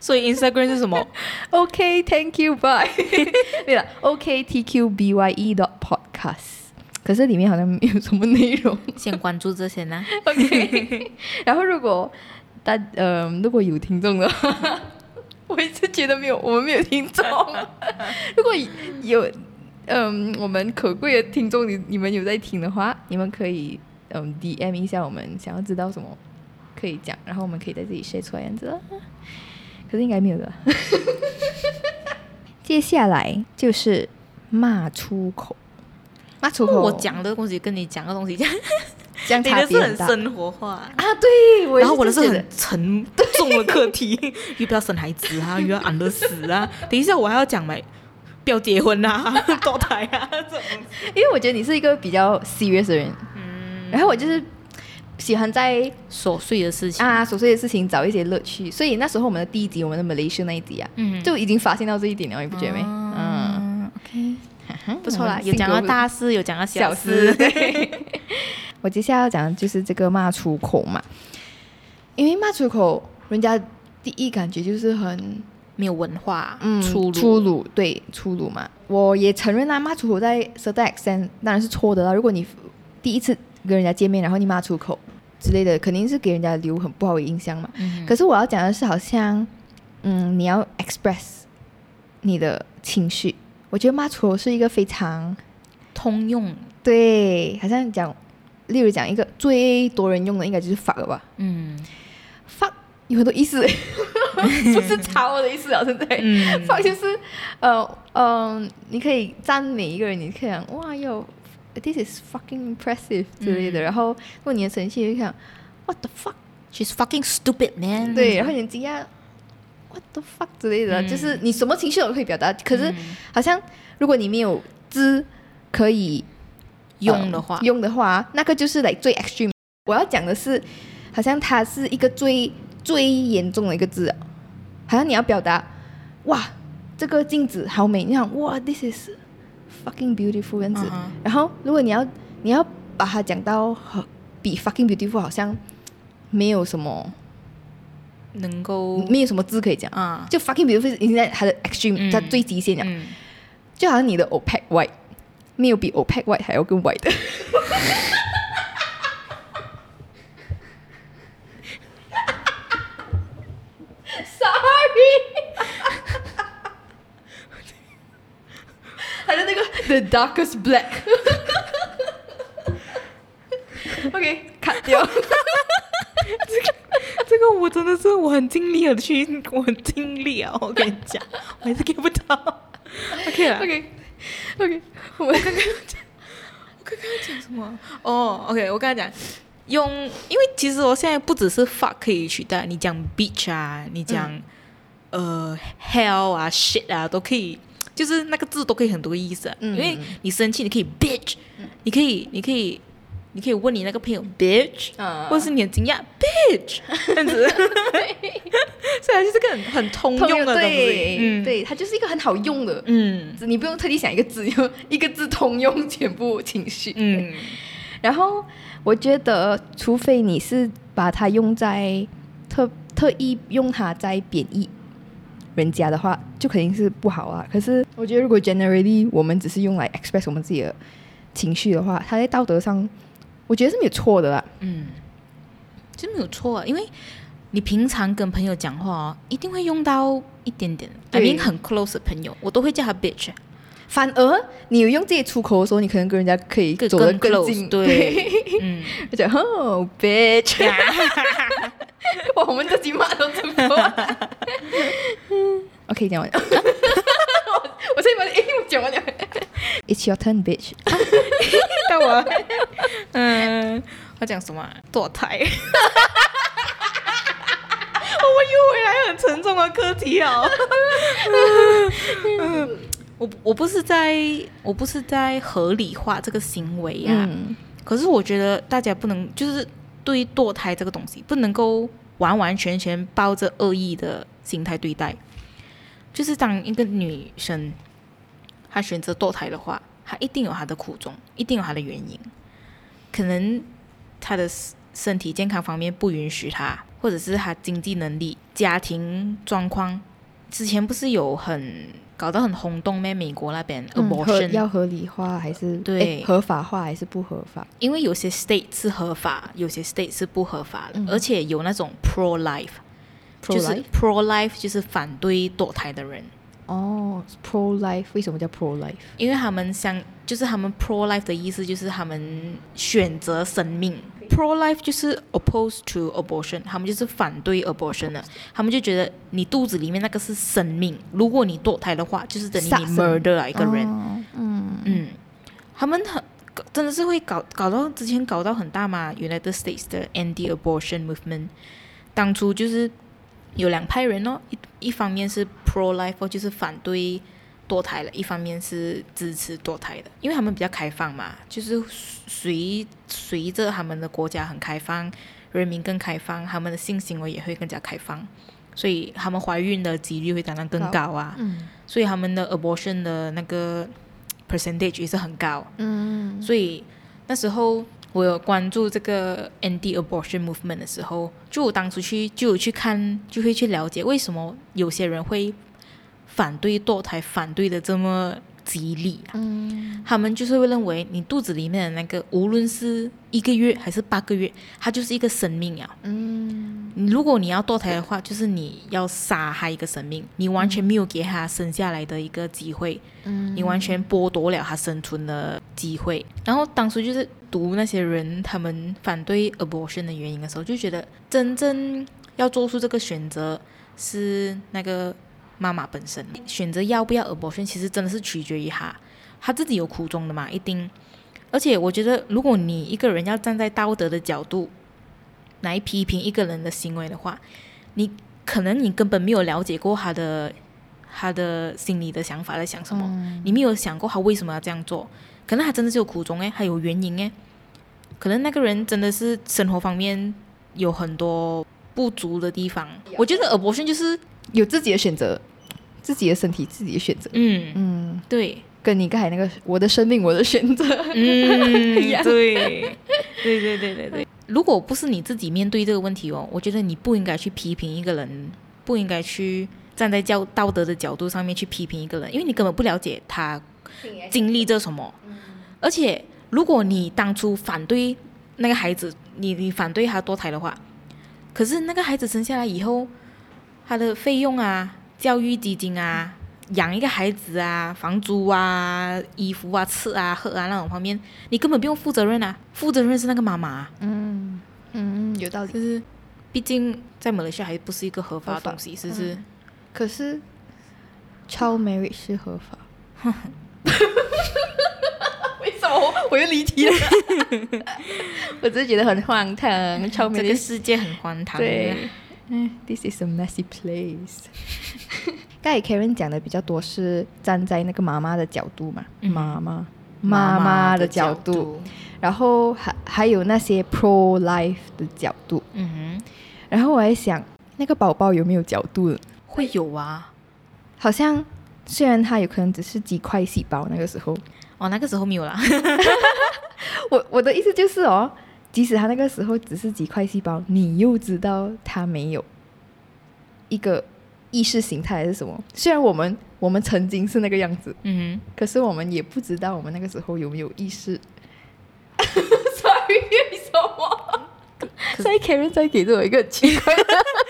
所以 Instagram 是什么？OK，Thank you，Bye。对了，OKTQBYE dot podcast。可是里面好像没有什么内容。先关注这些呢。OK。然后如果大嗯、呃、如果有听众的话，我一直觉得没有，我们没有听众。如果有嗯、呃、我们可贵的听众，你你们有在听的话，你们可以嗯、呃、DM 一下我们，想要知道什么可以讲，然后我们可以在这里 share 出来样子。可是应该没有的。接下来就是骂出口，骂出口。我讲的东西跟你讲的东西这样，相差别很大。很生活化啊，对。然后我的是很沉重的课题，又不要生孩子啊，又要安乐死啊。等一下我还要讲没，不要结婚啊，堕胎啊这种。因为我觉得你是一个比较 serious 的人，嗯。然后我就是。喜欢在琐碎的事情啊，琐碎的事情找一些乐趣，所以那时候我们的第一集，我们的 Malaysia 那一集啊，嗯，就已经发现到这一点了，你不觉得没？嗯，嗯，OK，不错啦，有讲到大事，有讲到小事。小事对 我接下来要讲的就是这个骂出口嘛，因为骂出口，人家第一感觉就是很没有文化，嗯，粗鲁，粗鲁，对，粗鲁嘛。我也承认啊，骂粗口在 certain extent 当然是错的啦。如果你第一次跟人家见面，然后你骂粗口。之类的肯定是给人家留很不好的印象嘛。嗯、可是我要讲的是，好像，嗯，你要 express 你的情绪。我觉得骂粗口是一个非常通用。对，好像讲，例如讲一个最多人用的，应该就是 fuck 了吧。嗯有很多意思，不是查我的意思啊，现在。嗯 fuck 就是，呃，嗯、呃，你可以赞美一个人，你可以讲哇哟。This is fucking impressive 之类的，嗯、然后如果你的神气就想 What the fuck，she's fucking stupid man。对，然后你惊讶 What the fuck 之类的，嗯、就是你什么情绪都可以表达。可是好像如果你没有字可以用的话，呃、用的话，那个就是来最 extreme。我要讲的是，好像它是一个最最严重的一个字，好像你要表达哇，这个镜子好美，你想哇，This is。fucking beautiful 这样子，uh huh. 然后如果你要你要把它讲到比 fucking beautiful 好像没有什么能够没有什么字可以讲啊，uh. 就 fucking beautiful 已经在它的 extreme，它、嗯、最极限了，嗯、就好像你的 opaque white 没有比 opaque white 还要更 white 的。The darkest black。OK，cut 掉。这 个这个我真的是我很尽力的去，我很尽力啊！我跟你讲，我还是 get 不到。OK 了，OK，OK。我刚刚我刚刚讲什么？哦、oh，OK，我刚才讲用，因为其实我现在不只是 fuck 可以取代，你讲 bitch 啊，你讲、嗯、呃 hell 啊 shit 啊都可以。就是那个字都可以很多意思，啊，嗯、因为你生气你可以 bitch，、嗯、你可以你可以你可以问你那个朋友 bitch，、嗯、或者是你很惊讶 bitch，这样子，虽然就是个很很通用的东西，对，嗯、对，它就是一个很好用的，嗯，你不用特地想一个字，用一个字通用全部情绪，嗯，然后我觉得，除非你是把它用在特特意用它在贬义。人家的话就肯定是不好啊。可是我觉得，如果 generally 我们只是用来 express 我们自己的情绪的话，他在道德上，我觉得是没有错的啦。嗯，其实没有错啊，因为你平常跟朋友讲话哦，一定会用到一点点。对 I mean 很 close 的朋友，我都会叫他 bitch。反而你有用这些出口的时候，你可能跟人家可以走得更近。更 close，对，嗯，就讲哦，bitch。哇，我们这几码都出口。OK，讲完了。我这一把哎，我讲完了。It's your turn, bitch。到我。嗯，我讲什么？堕胎。我们又回来很沉重的课题哦。我我不是在我不是在合理化这个行为呀、啊，嗯、可是我觉得大家不能就是对堕胎这个东西不能够完完全全抱着恶意的心态对待。就是当一个女生她选择堕胎的话，她一定有她的苦衷，一定有她的原因。可能她的身体健康方面不允许她，或者是她经济能力、家庭状况。之前不是有很搞得很轰动咩？美国那边 abortion、嗯、要合理化还是对合法化还是不合法？因为有些 state 是合法，有些 state 是不合法的，嗯、而且有那种 pro life。就是 pro life，就是反对堕胎的人。哦，pro life 为什么叫 pro life？因为他们想，就是他们 pro life 的意思就是他们选择生命。Pro life 就是 opposed to abortion，他们就是反对 abortion 的。他们就觉得你肚子里面那个是生命，如果你堕胎的话，就是等于你 murder 了一个人。哦、嗯嗯，他们很真的是会搞搞到之前搞到很大嘛，United States 的 anti-abortion movement，当初就是。有两派人哦，一一方面是 pro life，就是反对堕胎了；一方面是支持堕胎的，因为他们比较开放嘛，就是随随着他们的国家很开放，人民更开放，他们的性行为也会更加开放，所以他们怀孕的几率会当然更高啊。嗯，所以他们的 abortion 的那个 percentage 也是很高。嗯，所以那时候。我有关注这个 anti-abortion movement 的时候，就我当初去就有去看，就会去了解为什么有些人会反对堕胎，反对的这么激烈啊。嗯，他们就是会认为你肚子里面的那个，无论是一个月还是八个月，它就是一个生命啊。嗯，如果你要堕胎的话，就是你要杀害一个生命，你完全没有给他生下来的一个机会。嗯，你完全剥夺了他生存的机会。然后当初就是。读那些人他们反对 abortion 的原因的时候，就觉得真正要做出这个选择是那个妈妈本身选择要不要 abortion，其实真的是取决于她，她自己有苦衷的嘛，一定。而且我觉得，如果你一个人要站在道德的角度来批评一个人的行为的话，你可能你根本没有了解过他的他的心里的想法在想什么，嗯、你没有想过他为什么要这样做。可能他真的是有苦衷诶，还有原因诶。可能那个人真的是生活方面有很多不足的地方。我觉得 abortion 就是有自己的选择，自己的身体自己的选择。嗯嗯，对，跟你刚才那个我的生命我的选择。嗯，对，对对对对对。如果不是你自己面对这个问题哦，我觉得你不应该去批评一个人，不应该去站在教道德的角度上面去批评一个人，因为你根本不了解他。经历着什么？而且，如果你当初反对那个孩子，你你反对他堕胎的话，可是那个孩子生下来以后，他的费用啊、教育基金啊、养一个孩子啊、房租啊、衣服啊、吃啊、喝啊那种方面，你根本不用负责任啊，负责任是那个妈妈。嗯嗯，有道理。就是，毕竟在马来西亚还不是一个合法的东西，是不是？可是，child marriage 是合法。为什么我又离题了？我只是觉得很荒唐，超美。这个世界很荒唐。对，嗯，This is a messy place。刚才 Karen 讲的比较多是站在那个妈妈的角度嘛，嗯、妈妈妈妈的角度，角度然后还还有那些 pro life 的角度。嗯哼。然后我还想，那个宝宝有没有角度？会有啊，好像。虽然他有可能只是几块细胞，那个时候，哦，那个时候没有啦。我我的意思就是哦，即使他那个时候只是几块细胞，你又知道他没有一个意识形态还是什么？虽然我们我们曾经是那个样子，嗯，可是我们也不知道我们那个时候有没有意识。Sorry，为什么？所以 Karen 在给着我一个奇怪的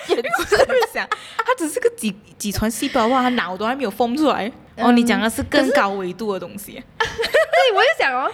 眼神，想他只是个几几串细胞的话，他脑都还没有疯出来。嗯、哦，你讲的是更高维度的东西。对，我就想哦，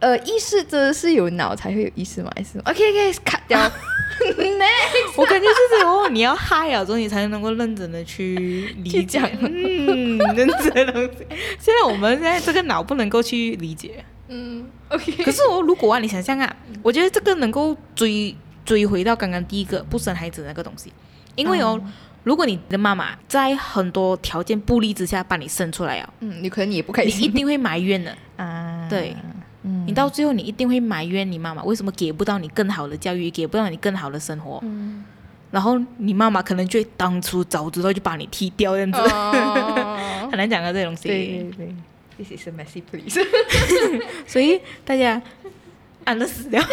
呃，意识真的是有脑才会有意识吗？还是 OK，OK，cut 掉。Next 我感觉就是哦，你要嗨啊，之后你才能够认真的去理解。嗯，认真的东西。现在我们现在这个脑不能够去理解。嗯，OK。可是我如果啊，你想象啊，我觉得这个能够追追回到刚刚第一个不生孩子的那个东西，因为哦，嗯、如果你的妈妈在很多条件不利之下把你生出来啊，嗯，你可能你也不开心，你一定会埋怨的 啊。对，嗯，你到最后你一定会埋怨你妈妈为什么给不到你更好的教育，给不到你更好的生活。嗯，然后你妈妈可能就会当初早知道就把你踢掉这样子，哦、很难讲的这东西。对对对，This is a messy place。所以大家安乐死掉。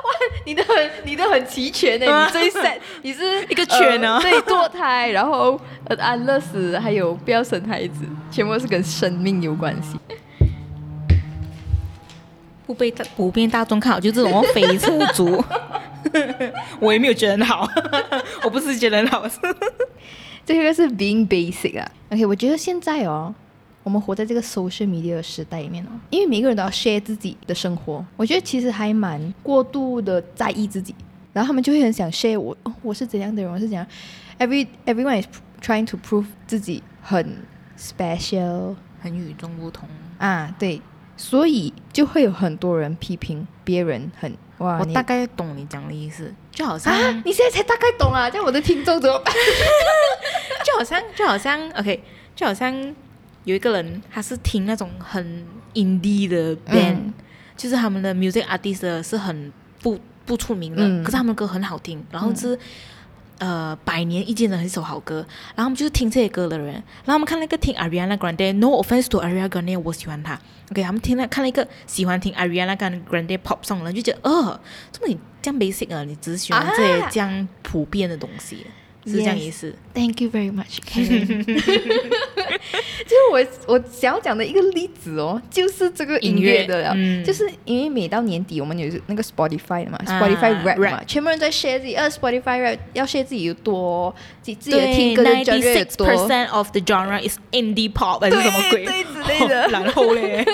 哇，你的很，你的很齐全呢。你最 sad，你是一个全呢、哦，对、呃，堕胎，然后呃安乐死，还有不要生孩子，全部是跟生命有关系。不被大普遍大众看好，就这种飞车族，我也没有觉得很好，我不是觉得很好，这个是 being basic 啊。OK，我觉得现在哦。我们活在这个 social media 的时代里面哦，因为每个人都要 share 自己的生活，我觉得其实还蛮过度的在意自己，然后他们就会很想 share 我，哦，我是怎样的人，我是怎样，every everyone is trying to prove 自己很 special，很与众不同。啊，对，所以就会有很多人批评别人很哇，我大概懂你讲的意思，就好像、啊、你现在才大概懂啊，这样我的听众怎么办？就好像就好像 OK，就好像。有一个人，他是听那种很 indie 的 band，、嗯、就是他们的 music artist 是很不不出名的，嗯、可是他们的歌很好听，然后是、嗯、呃百年一见的一首好歌，然后我们就是听这些歌的人，然后我们看那个听 Ariana Grande，No offense to Ariana Grande，我喜欢他，OK，他们听了看了一个喜欢听 Ariana Grande pop song 的人就觉得，哦，怎么你这样 basic 啊？你只是喜欢这些这样普遍的东西。啊是这样意思。Thank you very much. 就是我我想要讲的一个例子哦，就是这个音乐的了，嗯、就是因为每到年底我们有那个 Spotify 的嘛、啊、，Spotify Rap 嘛全部人在 share 自己，呃，Spotify Rap 要 share 自己有多，自己自己的听歌的 genre 多。Ninety six percent of the genre is indie pop 还是什么鬼？对之类的。然后嘞，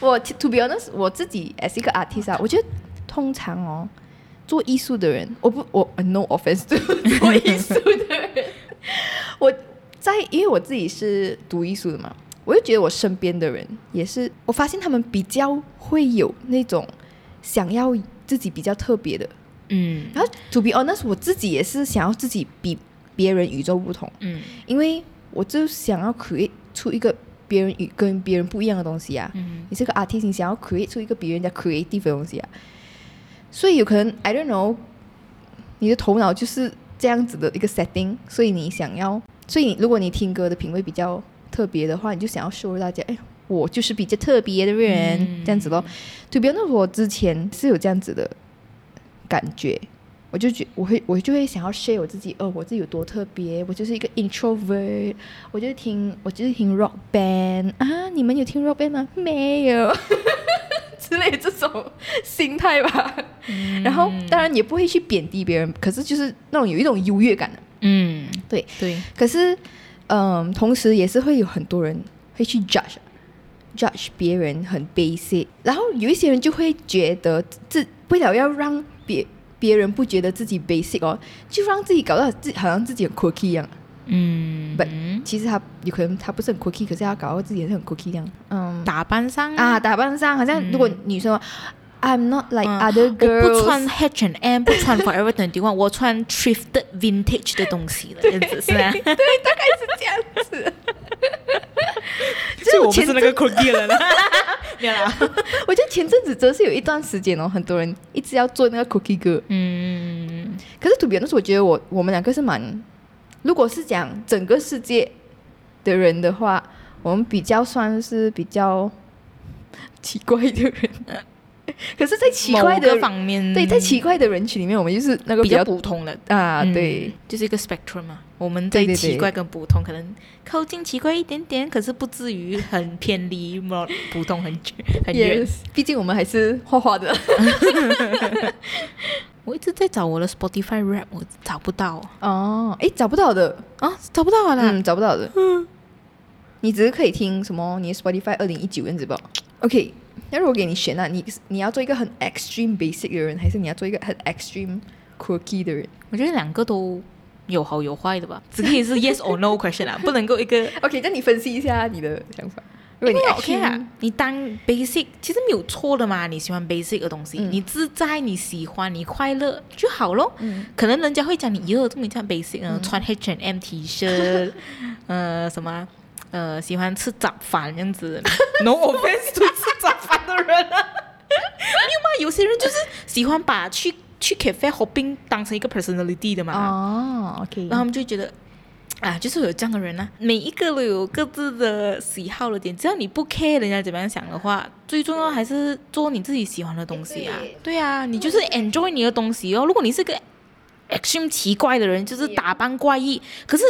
我 to be honest，我自己 as 一个 artist 啊，我觉得通常哦。做艺术的人，我不我 no offense 做艺术的人，我在因为我自己是读艺术的嘛，我就觉得我身边的人也是，我发现他们比较会有那种想要自己比较特别的，嗯，然后 to be honest，我自己也是想要自己比别人与众不同，嗯，因为我就想要 create 出一个别人与跟别人不一样的东西啊，嗯，你是个 artist，你想要 create 出一个别人家 creative 的东西啊。所以有可能，I don't know，你的头脑就是这样子的一个 setting，所以你想要，所以如果你听歌的品味比较特别的话，你就想要 show 大家，哎，我就是比较特别的人，嗯、这样子咯。对，比如那我之前是有这样子的感觉，我就觉我会我就会想要 share 我自己，哦，我自己有多特别，我就是一个 introvert，我就听我就是听 rock band 啊，你们有听 rock band 吗？没有。之类这种心态吧，嗯、然后当然也不会去贬低别人，可是就是那种有一种优越感的，嗯，对对。可是，嗯，同时也是会有很多人会去 judge judge 别人很 basic，然后有一些人就会觉得自为了要让别别人不觉得自己 basic 哦，就让自己搞到自己好像自己很 quirky 一样。嗯，不，其实他有可能他不是很 cookie，可是他搞到自己也是很 cookie 这样。嗯，打扮上啊，打扮上好像如果女生、嗯、，I'm not like other girls，我不穿 H&M，不穿 Forever 21，我穿 thrifted vintage 的东西了，这样子是吗，对，大概是这样子。就我不是那个 cookie 了 啦。我觉得前阵子真是有一段时间哦，很多人一直要做那个 cookie girl。嗯，可是 to be honest，我觉得我我们两个是蛮。如果是讲整个世界的人的话，我们比较算是比较奇怪的人。可是，在奇怪的方面，对，在奇怪的人群里面，我们就是那个比较，普通的啊，嗯、对，就是一个 spectrum 嘛。我们在奇怪跟普通可能靠近奇怪一点点，可是不至于很偏离普通很远很远。毕竟我们还是画画的。我一直在找我的 Spotify Rap，我找不到哦。哎，找不到的啊，找不到啦，嗯，找不到的。嗯，你只是可以听什么？你的 Spotify 二零一九样子吧。OK，那如果给你选啊，你你要做一个很 extreme basic 的人，还是你要做一个很 extreme quirky 的人？我觉得两个都有好有坏的吧，只可以是 yes or no question 啊，不能够一个。OK，那你分析一下你的想法。如果你 OK 啊，你当 basic 其实没有错的嘛。你喜欢 basic 的东西，嗯、你自在，你喜欢，你快乐就好咯。嗯、可能人家会讲你以后这么像 basic 呢、嗯，穿 H and M T 恤，呃，什么，呃，喜欢吃早饭这样子。No offense to 吃早饭的人啊，有吗？有些人就是喜欢把去去 cafe hopping 当成一个 personality 的嘛。哦，OK，然后他们就觉得。啊，就是有这样的人啊，每一个都有各自的喜好的点，只要你不 care 人家怎么样想的话，最重要还是做你自己喜欢的东西啊。对啊，你就是 enjoy 你的东西哦。如果你是个 action 奇怪的人，就是打扮怪异，可是，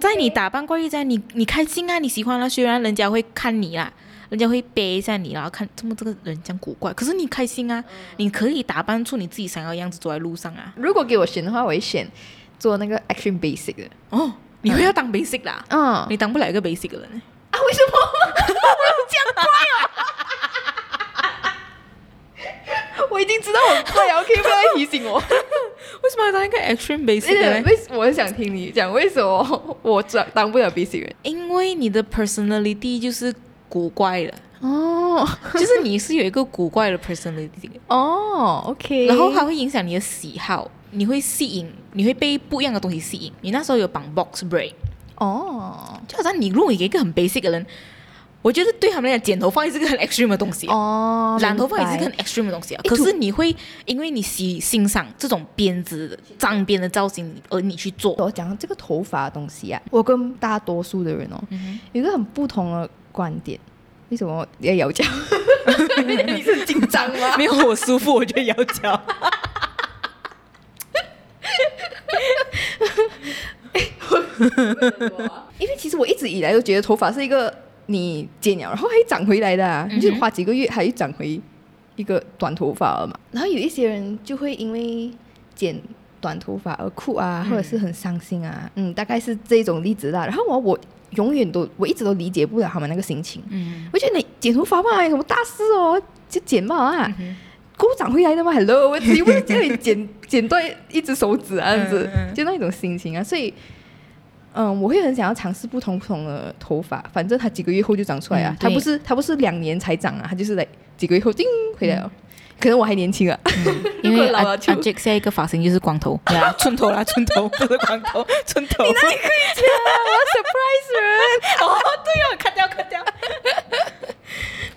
在你打扮怪异，在你你开心啊，你喜欢啊，虽然人家会看你啦，人家会背一下你，然后看这么这个人这样古怪，可是你开心啊，你可以打扮出你自己想要的样子走在路上啊。如果给我选的话，我会选做那个 action basic 的哦。你会要当 basic 啦，嗯，你当不了一个 basic 的人啊？为什么？这样怪哦！我已经知道我怪了，可以不要提醒我？为什么要当一个 extreme basic 的人？为我想听你讲为什么我当当不了 basic 人？因为你的 personality 就是古怪的哦，就是你是有一个古怪的 personality 哦，OK，然后它会影响你的喜好。你会吸引，你会被不一样的东西吸引。你那时候有绑 box braid 哦，就好像你如果一个很 basic 的人，我觉得对他们来讲，剪头发也是个很 extreme 的东西哦，染头发也是个很 extreme 的东西啊。可是你会因为你喜欣赏这种辫子、脏辫的造型，而你去做。我讲这个头发的东西啊，我跟大多数的人哦，嗯、有一个很不同的观点。为什么要摇脚？你是紧张吗？没有，我舒服，我就摇脚。因为其实我一直以来都觉得头发是一个你剪了然后还长回来的，啊，你就花几个月还长回一个短头发了嘛。然后有一些人就会因为剪短头发而哭啊，或者是很伤心啊，嗯，大概是这种例子啦。然后我我永远都我一直都理解不了他们那个心情。嗯，我觉得你剪头发嘛，有什么大事哦，就剪嘛啊。给我长回来的吗？Hello，我只不是叫你剪 剪断一只手指啊，这样子，就那种心情啊。所以，嗯，我会很想要尝试不同不同的头发，反正它几个月后就长出来啊。嗯、它不是它不是两年才长啊，它就是来几个月后叮回来了。嗯、可能我还年轻啊，嗯、因为阿阿杰下一个发型就是光头，对 啊，寸头啦，寸头不是光头，寸头。你哪里可以这样？我要 surprise 人。哦，对哦，砍掉，砍掉。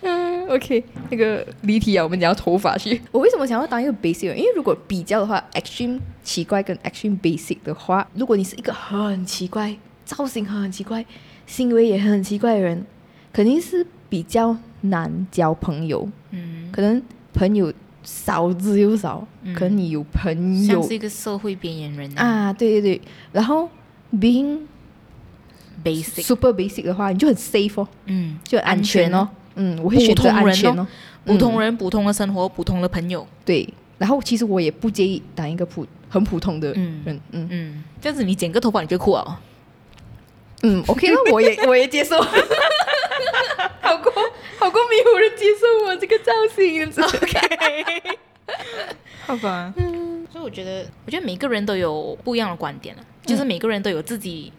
嗯，OK，那个离题啊，我们讲到头发去。我为什么想要当一个 basic 人？因为如果比较的话，extreme 奇怪跟 extreme basic 的话，如果你是一个很奇怪、造型很奇怪、行为也很奇怪的人，肯定是比较难交朋友。嗯，可能朋友少之又少，嗯、可能你有朋友像是一个社会边缘人啊。对对对，然后 being basic super basic 的话，你就很 safe 哦，嗯，就很安全哦。嗯，我会选择安全哦。普通人，普通的生活，普通的朋友。对，然后其实我也不介意当一个普很普通的人。嗯嗯嗯，这样子你剪个头发你就酷哦。嗯，OK，那 我也我也接受。好过好过没有人接受我这个造型，OK。好吧。嗯，所以我觉得，我觉得每个人都有不一样的观点了，就是每个人都有自己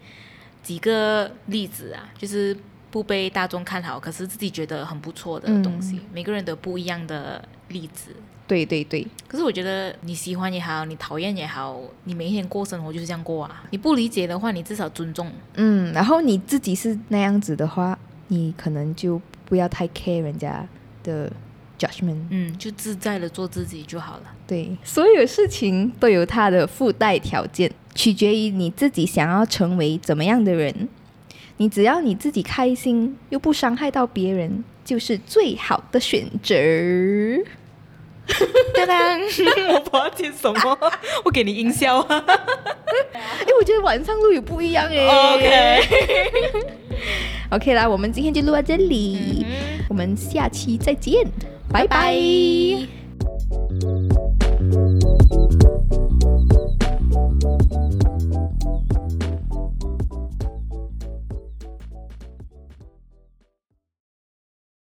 几个例子啊，就是。不被大众看好，可是自己觉得很不错的东西，嗯、每个人都不一样的例子。对对对。可是我觉得你喜欢也好，你讨厌也好，你每一天过生活就是这样过啊。你不理解的话，你至少尊重。嗯，然后你自己是那样子的话，你可能就不要太 care 人家的 judgment。嗯，就自在的做自己就好了。对，所有事情都有它的附带条件，取决于你自己想要成为怎么样的人。你只要你自己开心又不伤害到别人就是最好的选择当当 我不要接什么。我给你音效。啊因为我觉得晚上录也不一样诶 ok ok 啦我们今天就录到这里。我们下期再见。拜拜。